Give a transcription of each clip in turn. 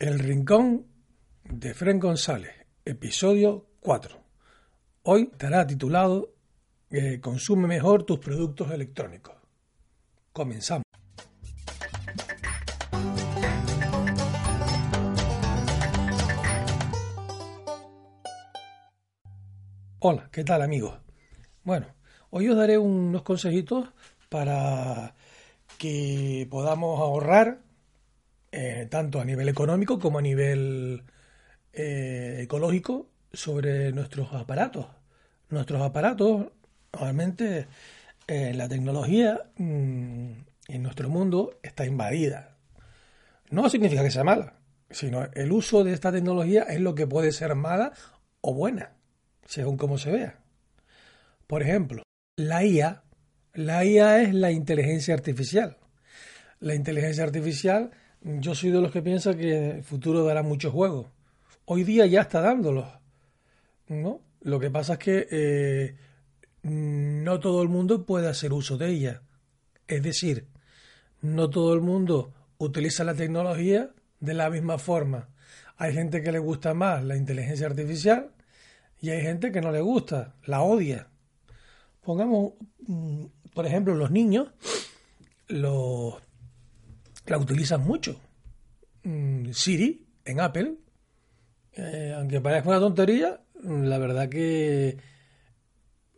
El Rincón de Fren González, episodio 4. Hoy estará titulado eh, Consume mejor tus productos electrónicos. Comenzamos. Hola, ¿qué tal amigos? Bueno, hoy os daré unos consejitos para que podamos ahorrar eh, tanto a nivel económico como a nivel eh, ecológico sobre nuestros aparatos. Nuestros aparatos, realmente, eh, la tecnología mm, en nuestro mundo está invadida. No significa que sea mala, sino el uso de esta tecnología es lo que puede ser mala o buena, según cómo se vea. Por ejemplo, la IA. La IA es la inteligencia artificial. La inteligencia artificial yo soy de los que piensa que el futuro dará muchos juegos. Hoy día ya está dándolos. ¿no? Lo que pasa es que eh, no todo el mundo puede hacer uso de ella. Es decir, no todo el mundo utiliza la tecnología de la misma forma. Hay gente que le gusta más la inteligencia artificial y hay gente que no le gusta, la odia. Pongamos, mm, por ejemplo, los niños, los la utilizan mucho. Mm, Siri en Apple, eh, aunque parezca una tontería, la verdad que,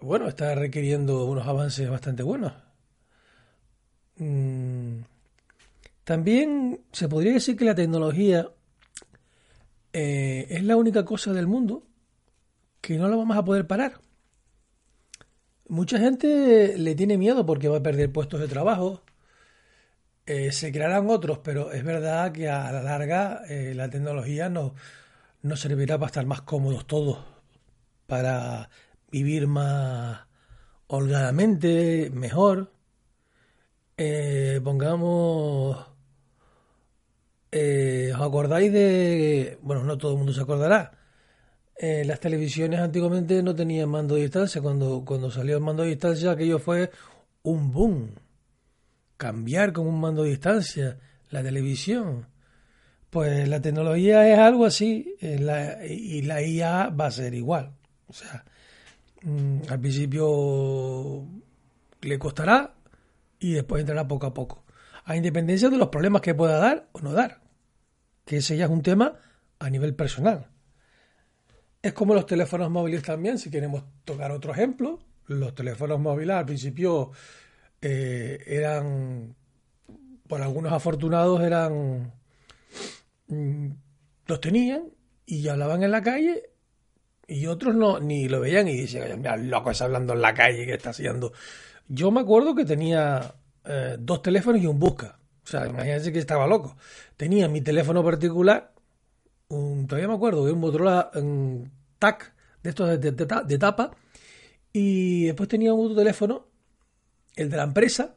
bueno, está requiriendo unos avances bastante buenos. Mm, también se podría decir que la tecnología eh, es la única cosa del mundo que no la vamos a poder parar. Mucha gente le tiene miedo porque va a perder puestos de trabajo, eh, se crearán otros, pero es verdad que a la larga eh, la tecnología nos, servirá para estar más cómodos todos, para vivir más holgadamente, mejor. Eh, pongamos, ¿os acordáis de, bueno, no todo el mundo se acordará, las televisiones antiguamente no tenían mando de distancia, cuando, cuando salió el mando de distancia aquello fue un boom cambiar con un mando de distancia la televisión. Pues la tecnología es algo así y la IA va a ser igual. O sea, mm, al principio le costará y después entrará poco a poco. A independencia de los problemas que pueda dar o no dar. Que ese ya es un tema a nivel personal. Es como los teléfonos móviles también, si queremos tocar otro ejemplo. Los teléfonos móviles al principio eh, eran, por algunos afortunados, eran, mm, los tenían y hablaban en la calle y otros no, ni lo veían y decían, mira, loco está hablando en la calle, ¿qué está haciendo? Yo me acuerdo que tenía eh, dos teléfonos y un busca. O sea, imagínense que estaba loco. Tenía mi teléfono particular, un, todavía me acuerdo, un Motorola un TAC de estos de, de, tapa, y después tenía un otro teléfono el de la empresa,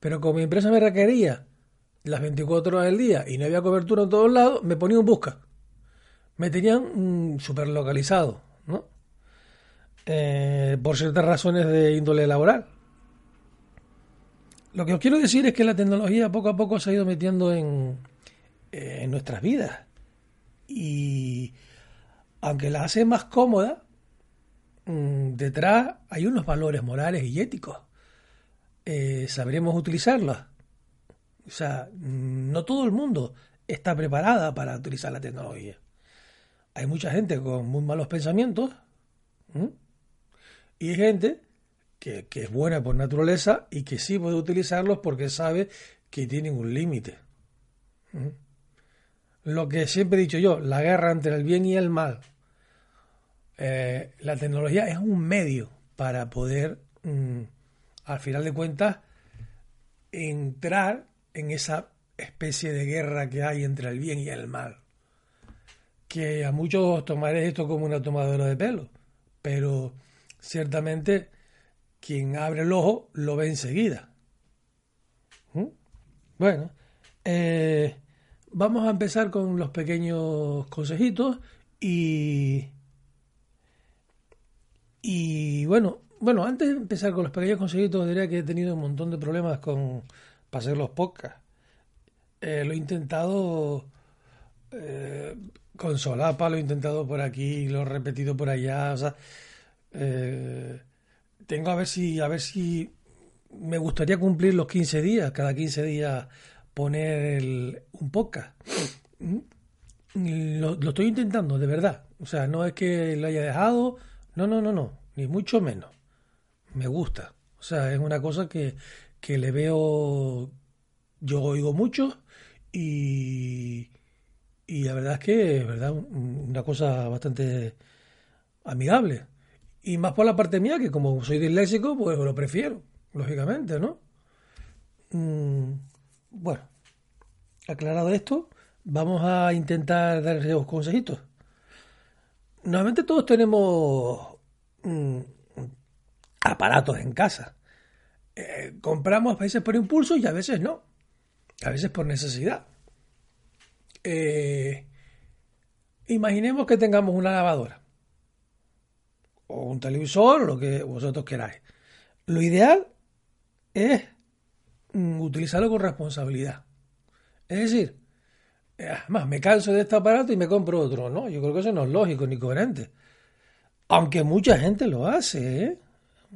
pero como mi empresa me requería las 24 horas del día y no había cobertura en todos lados, me ponía un busca. Me tenían mm, super localizado, ¿no? Eh, por ciertas razones de índole laboral. Lo que os quiero decir es que la tecnología poco a poco se ha ido metiendo en, eh, nuestras vidas. Y aunque la hace más cómoda, mm, detrás hay unos valores morales y éticos eh, sabremos utilizarla. O sea, no todo el mundo está preparada para utilizar la tecnología. Hay mucha gente con muy malos pensamientos y hay gente que, es buena por naturaleza y que sí puede utilizarlos porque sabe que tienen un límite. Lo que siempre he dicho yo, la guerra entre el bien y el mal. Eh, la tecnología es un medio para poder mm, al final de cuentas, entrar en esa especie de guerra que hay entre el bien y el mal. Que a muchos tomaré esto como una tomadora de pelo, pero ciertamente quien abre el ojo lo ve enseguida. ¿Mm? Bueno, eh, vamos a empezar con los pequeños consejitos y, y bueno, bueno, antes de empezar con los pequeños consejitos, diría que he tenido un montón de problemas con para hacer los podcasts. Eh, lo he intentado eh, con solapa lo he intentado por aquí, lo he repetido por allá, o sea, eh, tengo a ver si, a ver si me gustaría cumplir los 15 días, cada 15 días poner un podcast. Mm. Lo, estoy intentando, de verdad. O sea, no es que lo haya dejado, no, no, no, no, ni mucho menos. Me gusta. O sea, es una cosa que, que le veo, yo oigo mucho y, y la verdad es que es verdad, una cosa bastante amigable. Y más por la parte mía, que como soy disléxico, pues lo prefiero, lógicamente, ¿no? Mm, bueno, aclarado esto, vamos a intentar dar los consejitos. Normalmente todos tenemos mm, aparatos en casa. Eh, compramos a veces por impulso y a veces no. A veces por necesidad. Eh, imaginemos que tengamos una lavadora o un televisor, lo que vosotros queráis. Lo ideal es mm, utilizarlo con responsabilidad. Es decir, además me canso de este aparato y me compro otro. No, yo creo que eso no es lógico ni coherente. Aunque mucha gente lo hace, ¿eh?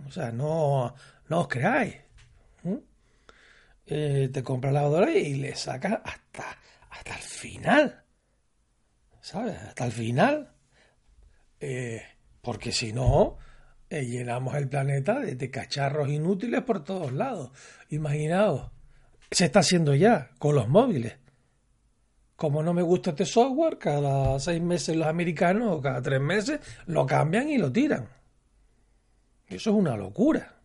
O sea, no, no os creáis. Eh, te compras la lavadora y le sacas hasta, hasta el final. ¿Sabes? Hasta el final. Eh, porque si no, eh, llenamos el planeta de, cacharros inútiles por todos lados. Imaginaos, se está haciendo ya con los móviles. Como no me gusta este software, cada seis meses los americanos o cada tres meses lo cambian y lo tiran. Eso es una locura.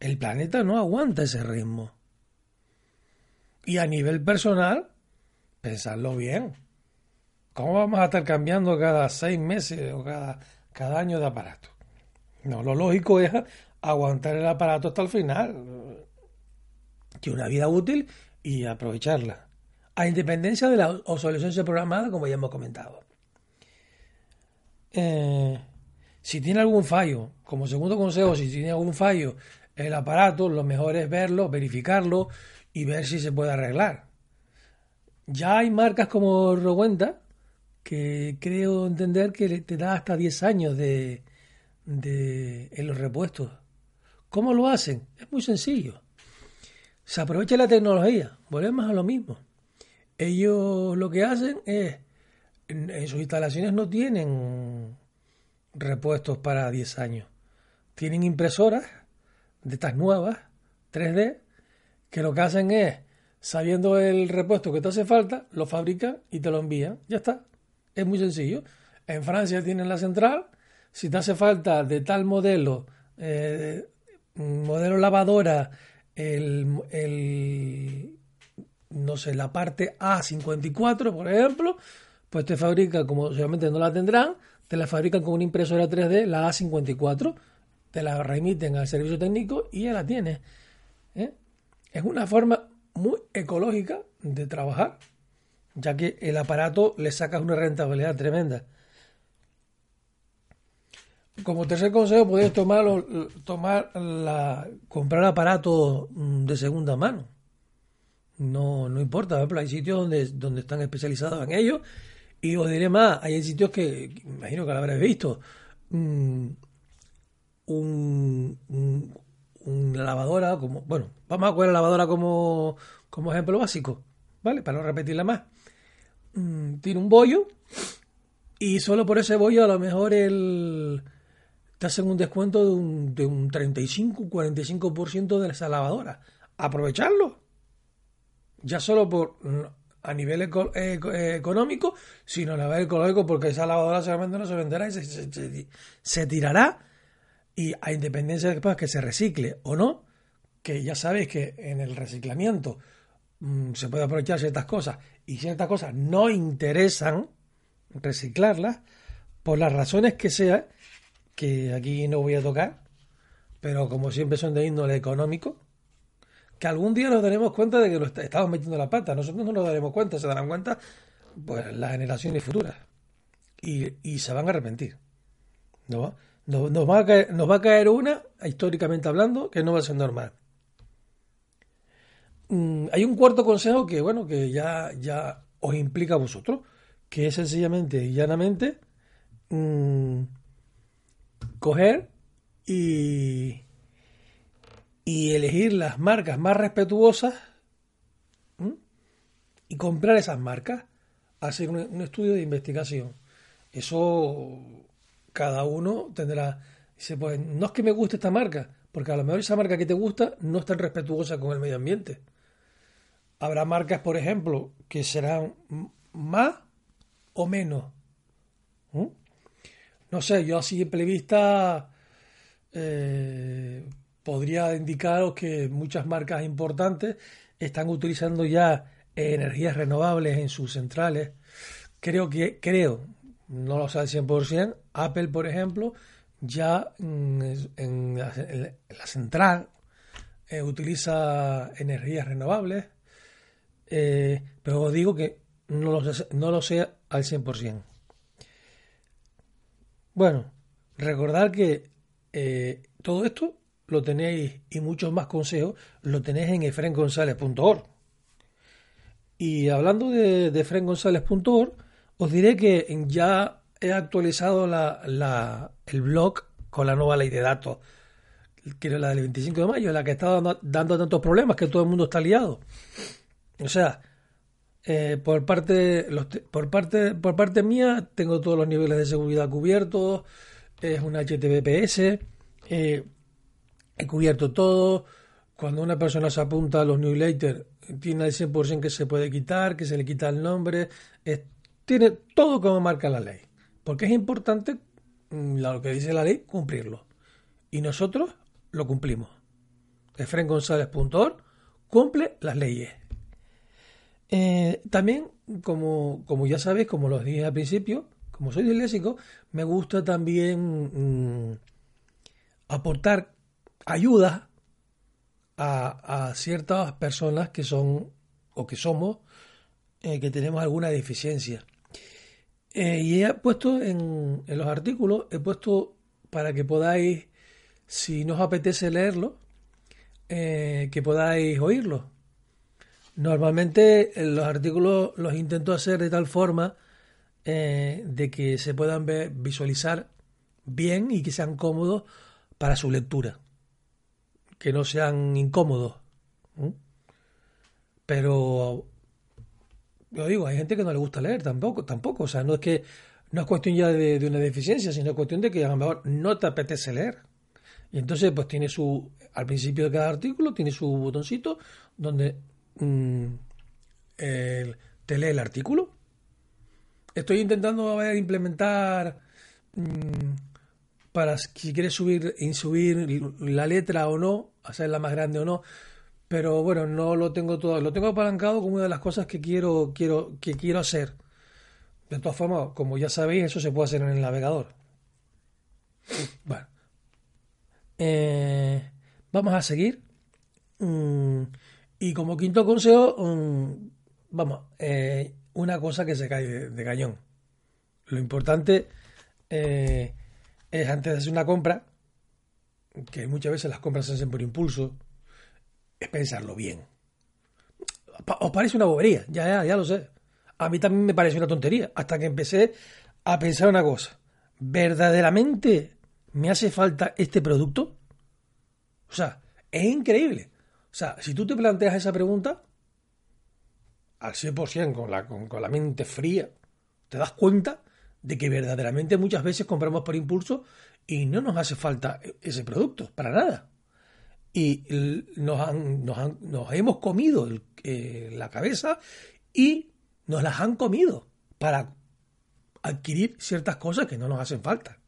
El planeta no aguanta ese ritmo. Y a nivel personal, pensadlo bien. ¿Cómo vamos a estar cambiando cada seis meses o cada cada año de aparato. No, lo lógico es aguantar el aparato hasta el final, que una vida útil y aprovecharla, a independencia de la obsolescencia programada, como ya hemos comentado. Eh, si tiene algún fallo, como segundo consejo, si tiene algún fallo el aparato, lo mejor es verlo, verificarlo y ver si se puede arreglar. Ya hay marcas como Rowenta que creo entender que te da hasta 10 años de, de, en los repuestos. ¿Cómo lo hacen? Es muy sencillo. Se aprovecha la tecnología, volvemos a lo mismo. Ellos lo que hacen es, en, sus instalaciones no tienen repuestos para 10 años. Tienen impresoras de estas nuevas, 3D, que lo que hacen es, sabiendo el repuesto que te hace falta, lo fabrican y te lo envían. Ya está. Es muy sencillo. En Francia tienen la central. Si te hace falta de tal modelo, eh, modelo lavadora, el, no sé, la parte A54, por ejemplo, pues te fabrica, como seguramente no la tendrán, te la fabrican con una impresora 3D, la A54, te la remiten al servicio técnico y ya la tienes. ¿eh? Es una forma muy ecológica de trabajar ya que el aparato le saca una rentabilidad tremenda. Como tercer consejo, podéis tomar, tomar la, comprar aparatos mm, de segunda mano. No, no importa, por hay sitios donde, donde están especializados en ello. Y os diré más, hay sitios que, imagino que lo habréis visto, mm, un, una lavadora, como, bueno, vamos a coger la lavadora como, como ejemplo básico, ¿vale? Para no repetirla más Mm, tiene un bollo y solo por ese bollo a lo mejor el, te hacen un descuento de un, de un 35-45% de esa lavadora. Aprovecharlo. Ya solo por a nivel económico, sino a nivel ecológico, porque esa lavadora seguramente no se venderá y se, tirará. Y a independencia de que se recicle o no, que ya sabéis que en el reciclamiento mm, se puede aprovechar ciertas cosas y ciertas cosas no interesan reciclarlas por las razones que sea, que aquí no voy a tocar, pero como siempre son de índole económico, que algún día nos daremos cuenta de que lo estamos metiendo la pata. Nosotros no nos daremos cuenta, se darán cuenta pues las generaciones futuras. Y, se van a arrepentir. ¿no? Nos, va a caer, nos va a caer una, históricamente hablando, que no va a ser normal. Mm, hay un cuarto consejo que, bueno, que ya, ya os implica a vosotros, que es sencillamente y llanamente mm, coger y, y elegir las marcas más respetuosas y comprar esas marcas, hacer un, estudio de investigación. Eso cada uno tendrá. Dice, pues no es que me guste esta marca, porque a lo mejor esa marca que te gusta no es tan respetuosa con el medio ambiente. Habrá marcas, por ejemplo, que serán más o menos. No sé, yo a simple vista eh, podría indicaros que muchas marcas importantes están utilizando ya energías renovables en sus centrales. Creo que, creo, no lo sé al 100%, Apple, por ejemplo, ya en, la, central eh, utiliza energías renovables, eh, pero os digo que no lo, no lo sé al 100%. Bueno, recordad que eh, todo esto lo tenéis y muchos más consejos lo tenéis en efrengonzalez.org. Y hablando de, de os diré que ya he actualizado la, el blog con la nueva ley de datos, que es la del 25 de mayo, la que está dando, dando tantos problemas que todo el mundo está liado. O sea, eh, por parte los, por parte por parte mía tengo todos los niveles de seguridad cubiertos, es un HTTPS, eh, he cubierto todo. Cuando una persona se apunta a los newsletters, tiene el 100% que se puede quitar, que se le quita el nombre, tiene todo como marca la ley. Porque es importante mm, lo que dice la ley, cumplirlo. Y nosotros lo cumplimos. Efrengonzález.org cumple las leyes. Eh, también, como, como, ya sabéis, como lo dije al principio, como soy disléxico, me gusta también mm, aportar ayuda a, ciertas personas que son o que somos, eh, que tenemos alguna deficiencia. Eh, y he puesto en, en, los artículos, he puesto para que podáis, si nos apetece leerlo, eh, que podáis oírlo. Normalmente los artículos los intento hacer de tal forma de que se puedan ver, visualizar bien y que sean cómodos para su lectura que no sean incómodos. Pero yo digo, hay gente que no le gusta leer tampoco, tampoco. O sea, no es que no es cuestión ya de, una deficiencia, sino cuestión de que a lo mejor no te apetece leer. Y entonces, pues tiene su, al principio de cada artículo, tiene su botoncito donde mm, te lee el artículo. Estoy intentando implementar mm, para si quieres subir, subir la letra o no, hacerla más grande o no. Pero bueno, no lo tengo todo, lo tengo apalancado como una de las cosas que quiero, quiero, que quiero hacer. De todas formas, como ya sabéis, eso se puede hacer en el navegador. Bueno. Eh, vamos a seguir. Mm, y como quinto consejo, mm, vamos, eh, una cosa que se cae de, cañón. Lo importante eh, es antes de hacer una compra, que muchas veces las compras se hacen por impulso, es pensarlo bien. Os parece una bobería, ya, ya, ya lo sé. A mí también me parece una tontería, hasta que empecé a pensar una cosa. ¿Verdaderamente me hace falta este producto? O sea, es increíble. O sea, si tú te planteas esa pregunta, al 100% con la, con, con la mente fría, te das cuenta de que verdaderamente muchas veces compramos por impulso y no nos hace falta ese producto, para nada. Y nos, nos, hemos comido eh, la cabeza y nos las han comido para adquirir ciertas cosas que no nos hacen falta.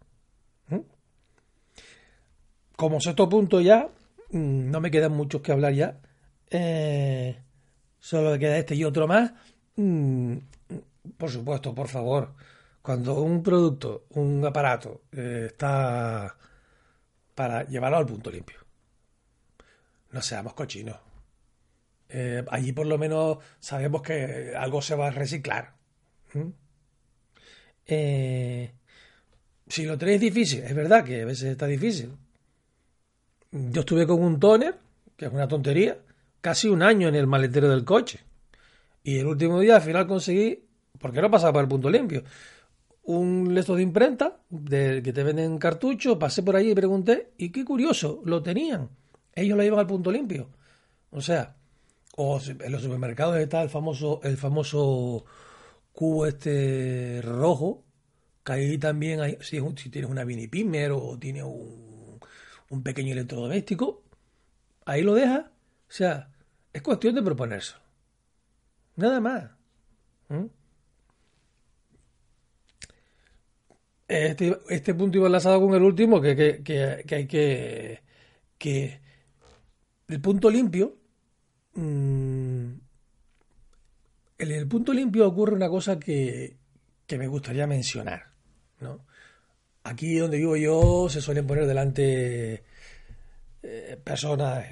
¿Mm? Como sexto punto ya, mm, no me quedan muchos que hablar ya. Eh, solo queda este y otro más. Mm, por supuesto, por favor, cuando un producto, un aparato eh, está para llevarlo al punto limpio. No seamos cochinos. Eh, allí por lo menos sabemos que algo se va a reciclar. Eh, si lo tenéis difícil, es verdad que a veces está difícil. Yo estuve con un toner, que es una tontería, casi un año en el maletero del coche. Y el último día al final conseguí, porque no pasaba por el punto limpio, un lesto de imprenta de, que te venden cartucho, pasé por ahí y pregunté, y qué curioso, lo tenían. Ellos lo llevan al punto limpio. O sea, o en los supermercados está el famoso, el famoso cubo este rojo, que ahí también hay, si, tienes una mini pimer o tienes un, un pequeño electrodoméstico, ahí lo dejas. O sea, es cuestión de proponerse. Nada más. ¿Mm? Este, este, punto iba enlazado con el último, que, que, que, hay que, que el punto limpio, mm, en el punto limpio ocurre una cosa que, que me gustaría mencionar. ¿no? Aquí donde vivo yo se suelen poner delante eh, personas,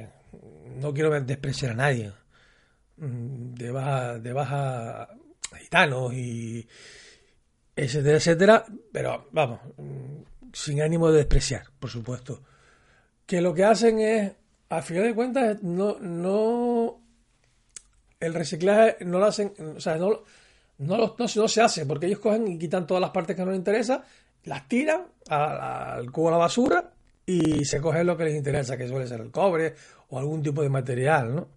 no quiero despreciar a nadie, mm, de baja, de baja gitanos y etcétera, etcétera, pero vamos, mm, sin ánimo de despreciar, por supuesto. Que lo que hacen es, a final de cuentas, no, no, el reciclaje no lo hacen, o sea, no, no, no, se hace, porque ellos cogen y quitan todas las partes que no les interesa, las tiran al cubo de la basura y se coge lo que les interesa, que suele ser el cobre o algún tipo de material, ¿no?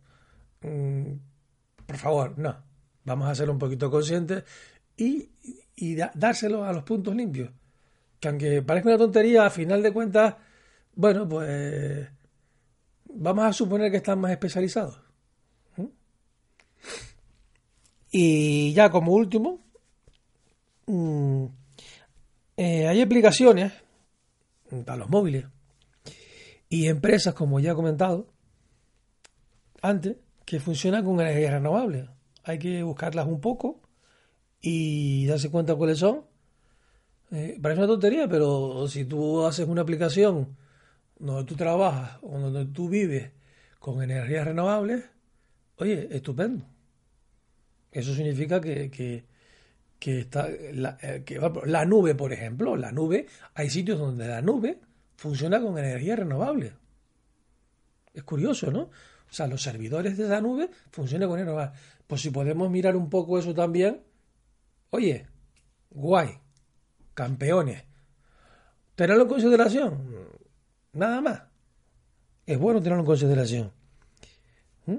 Mm, por favor, no. Vamos a ser un poquito conscientes y, y dárselo a los puntos limpios. Que aunque parezca una tontería, a final de cuentas, bueno, pues vamos a suponer que están más especializados. Y ya como último, mm, eh, hay aplicaciones para los móviles y empresas, como ya he comentado antes, que funcionan con energías renovables. Hay que buscarlas un poco y darse cuenta cuáles son. Eh, parece una tontería, pero si tú haces una aplicación donde tú trabajas o donde tú vives con energías renovables, oye, estupendo. Eso significa que, que, está la, eh, que, la nube, por ejemplo, la nube, hay sitios donde la nube funciona con energía renovable. Es curioso, ¿no? O sea, los servidores de esa nube funcionan con energía renovable. Pues si podemos mirar un poco eso también, oye, guay, campeones. Tenerlo en consideración, nada más. Es bueno tenerlo en consideración. ¿Mm?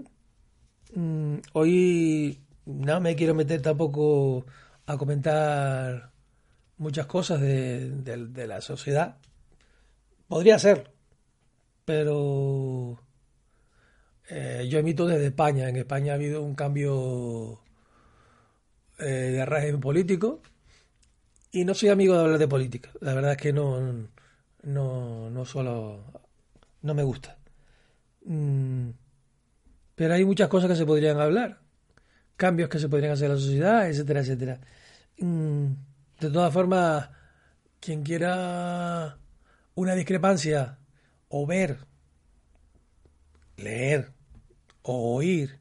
Mm, hoy no me quiero meter tampoco a comentar muchas cosas de, la sociedad. Podría ser, pero eh, yo emito desde España. En España ha habido un cambio eh, de régimen político y no soy amigo de hablar de política. La verdad es que no, no, no solo, no me gusta. Mm, pero hay muchas cosas que se podrían hablar cambios que se podrían hacer en la sociedad, etcétera, etcétera. Mm, de todas formas, quien quiera una discrepancia o ver, leer o oír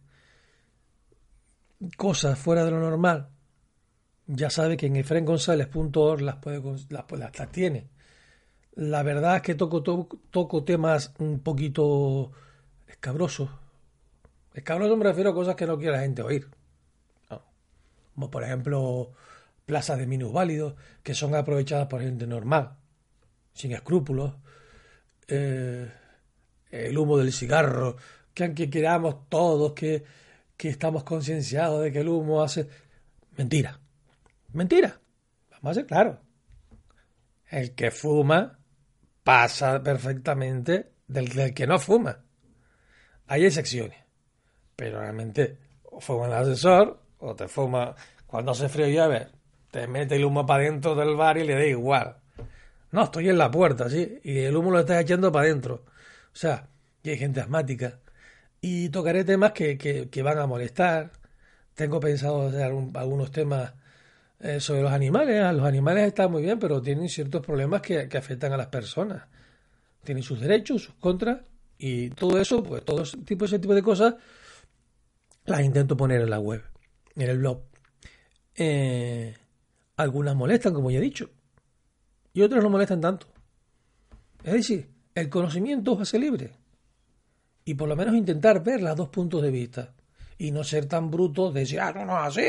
cosas fuera de lo normal, ya sabe que en efrengonzález.org las, puede, las, las, tiene. La verdad es que toco, toco temas un poquito escabrosos. Escabrosos me refiero a cosas que no quiere la gente oír como por ejemplo plazas de minusválidos que son aprovechadas por gente normal, sin escrúpulos, eh, el humo del cigarro, que aunque queramos todos que, que estamos concienciados de que el humo hace... Mentira, mentira, vamos a ser claros. El que fuma pasa perfectamente del, que no fuma. Hay excepciones, pero realmente fuma el asesor o te fuma, cuando hace frío llave, te mete el humo para dentro del bar y le da igual. No, estoy en la puerta, ¿sí? Y el humo lo estás echando para adentro. O sea, y hay gente asmática. Y tocaré temas que, que, van a molestar. Tengo pensado hacer algunos temas eh, sobre los animales. Ah, los animales están muy bien, pero tienen ciertos problemas que, que afectan a las personas. Tienen sus derechos, sus contras. Y todo eso, pues todo ese tipo, ese tipo de cosas las intento poner en la web en el blog. Eh, algunas molestan, como ya he dicho, y otras no molestan tanto. Es decir, el conocimiento os hace libre. Y por lo menos intentar ver los dos puntos de vista. Y no ser tan brutos de decir, ah, no, no, así,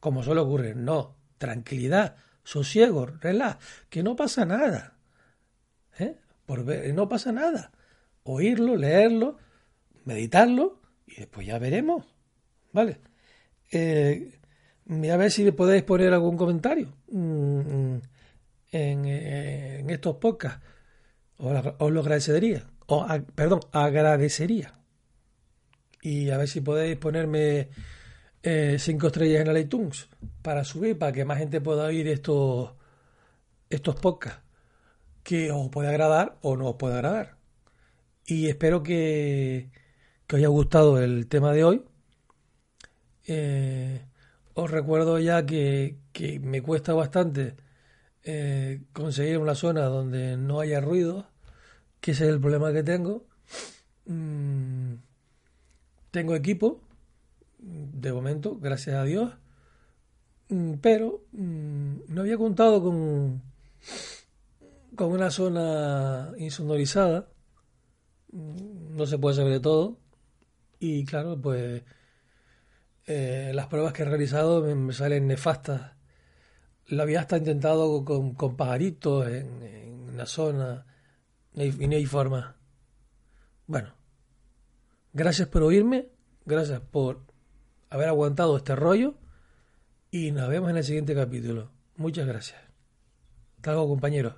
como suele ocurrir. No, tranquilidad, sosiego, relax, que no pasa nada. ¿Eh? Por ver, no pasa nada. Oírlo, leerlo, meditarlo y después ya veremos. ¿Vale? Eh, a ver si podéis poner algún comentario mm, mm, en, estos podcasts. Os, lo agradecería. O, perdón, agradecería. Y a ver si podéis ponerme eh, cinco estrellas en el iTunes para subir, para que más gente pueda oír estos, estos podcasts que os puede agradar o no os puede agradar. Y espero que, que os haya gustado el tema de hoy. Eh, os recuerdo ya que, que me cuesta bastante eh, conseguir una zona donde no haya ruido, que ese es el problema que tengo. Mm, tengo equipo, de momento, gracias a Dios, mm, pero mm, no había contado con, con una zona insonorizada. No se puede saber de todo. Y claro, pues eh, las pruebas que he realizado me, salen nefastas. Lo había hasta intentado con, con pajaritos en, en la zona y no hay forma. Bueno, gracias por oírme, gracias por haber aguantado este rollo y nos vemos en el siguiente capítulo. Muchas gracias. Hasta luego, compañeros.